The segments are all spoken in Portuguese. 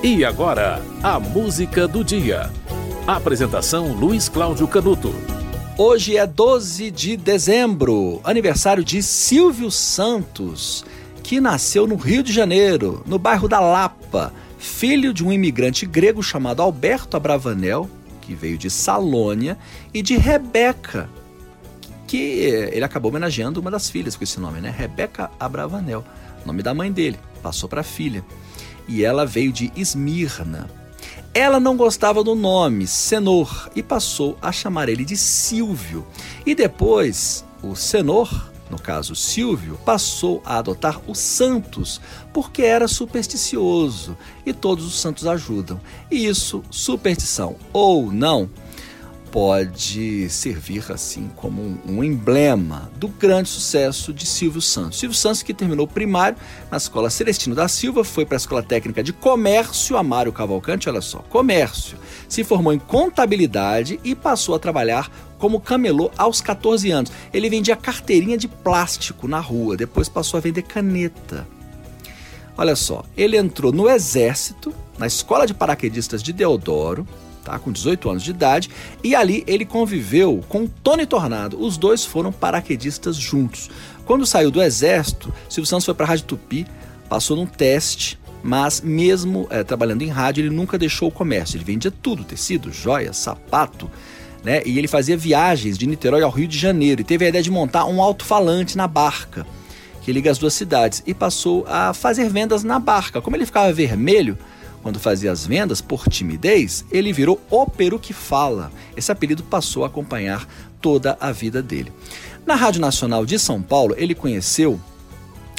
E agora, a música do dia. Apresentação Luiz Cláudio Canuto. Hoje é 12 de dezembro, aniversário de Silvio Santos, que nasceu no Rio de Janeiro, no bairro da Lapa, filho de um imigrante grego chamado Alberto Abravanel, que veio de Salônia, e de Rebeca, que ele acabou homenageando uma das filhas com esse nome, né? Rebeca Abravanel, nome da mãe dele, passou para a filha e ela veio de Esmirna. Ela não gostava do nome Senor e passou a chamar ele de Silvio. E depois, o Senor, no caso Silvio, passou a adotar o Santos, porque era supersticioso e todos os santos ajudam. E isso, superstição ou não, pode servir assim como um, um, emblema do grande sucesso de Silvio Santos. Silvio Santos que terminou primário na Escola Celestino da Silva, foi para a Escola Técnica de Comércio Amário Cavalcante, olha só, comércio. Se formou em contabilidade e passou a trabalhar como camelô aos 14 anos. Ele vendia carteirinha de plástico na rua, depois passou a vender caneta. Olha só, ele entrou no exército, na Escola de Paraquedistas de Deodoro, tá? com 18 anos de idade, e ali ele conviveu com Tony Tornado. Os dois foram paraquedistas juntos. Quando saiu do exército, Silvio Santos foi para a Rádio Tupi, passou num teste, mas mesmo é, trabalhando em rádio, ele nunca deixou o comércio. Ele vendia tudo: tecido, joia, sapato. Né? E ele fazia viagens de Niterói ao Rio de Janeiro e teve a ideia de montar um alto-falante na barca que liga as duas cidades e passou a fazer vendas na barca. Como ele ficava vermelho, quando fazia as vendas, por timidez, ele virou o peru que fala. Esse apelido passou a acompanhar toda a vida dele. Na Rádio Nacional de São Paulo, ele conheceu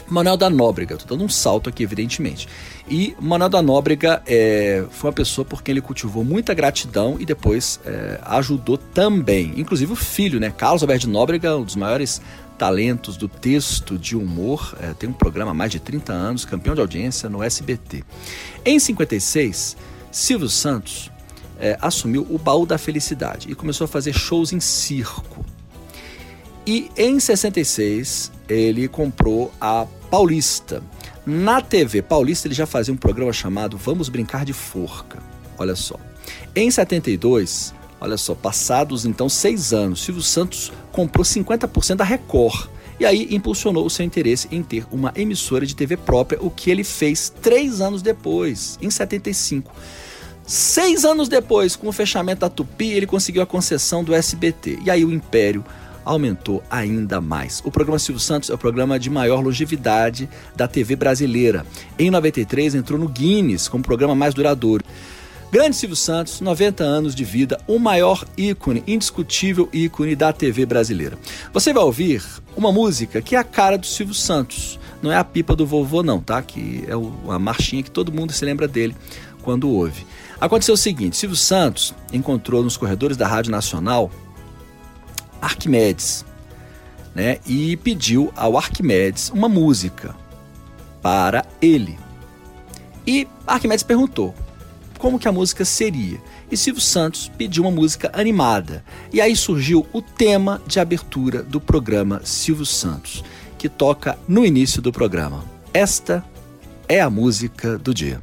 Manuel da Nóbrega, estou dando um salto aqui, evidentemente. E Manuel da Nóbrega é, foi uma pessoa por quem ele cultivou muita gratidão e depois é, ajudou também. Inclusive o filho, né? Carlos Alberto de Nóbrega, um dos maiores talentos do texto de humor, é, tem um programa há mais de 30 anos, campeão de audiência no SBT. Em 56, Silvio Santos é, assumiu o Baú da Felicidade e começou a fazer shows em circo. E em 66, ele comprou a Paulista. Na TV Paulista, ele já fazia um programa chamado Vamos Brincar de Forca. Olha só. Em 72, Olha só, passados então seis anos, Silvio Santos comprou 50% da Record. E aí impulsionou o seu interesse em ter uma emissora de TV própria, o que ele fez três anos depois, em 75. Seis anos depois, com o fechamento da Tupi, ele conseguiu a concessão do SBT. E aí o império aumentou ainda mais. O programa Silvio Santos é o programa de maior longevidade da TV brasileira. Em 93 entrou no Guinness como programa mais duradouro. Grande Silvio Santos, 90 anos de vida, o maior ícone, indiscutível ícone da TV brasileira. Você vai ouvir uma música que é a cara do Silvio Santos. Não é a pipa do vovô, não, tá? Que é uma marchinha que todo mundo se lembra dele quando ouve. Aconteceu o seguinte: Silvio Santos encontrou nos corredores da Rádio Nacional Arquimedes, né? E pediu ao Arquimedes uma música para ele. E Arquimedes perguntou: como que a música seria. E Silvio Santos pediu uma música animada. E aí surgiu o tema de abertura do programa Silvio Santos, que toca no início do programa. Esta é a música do dia.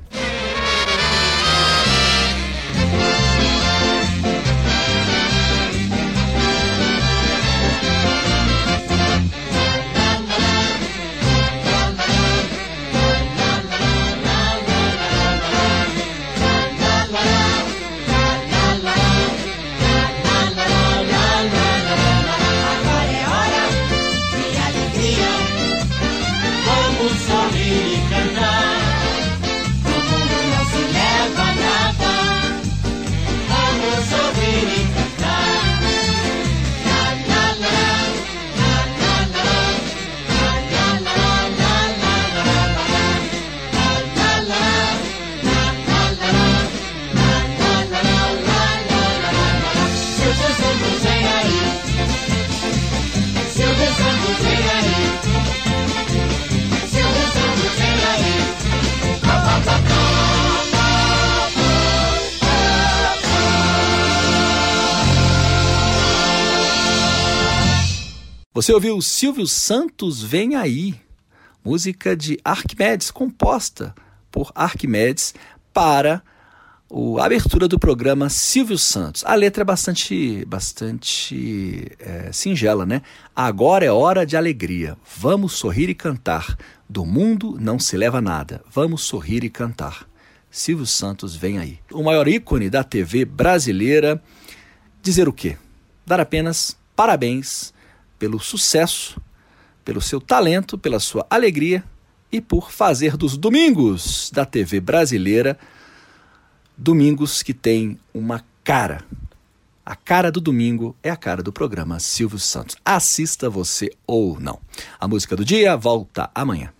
Você ouviu Silvio Santos Vem Aí, música de Arquimedes, composta por Arquimedes para a abertura do programa Silvio Santos. A letra é bastante, bastante é, singela, né? Agora é hora de alegria. Vamos sorrir e cantar. Do mundo não se leva nada. Vamos sorrir e cantar. Silvio Santos vem aí. O maior ícone da TV brasileira. Dizer o quê? Dar apenas parabéns pelo sucesso, pelo seu talento, pela sua alegria e por fazer dos domingos da TV brasileira domingos que tem uma cara. A cara do domingo é a cara do programa Silvio Santos. Assista você ou não. A música do dia volta amanhã.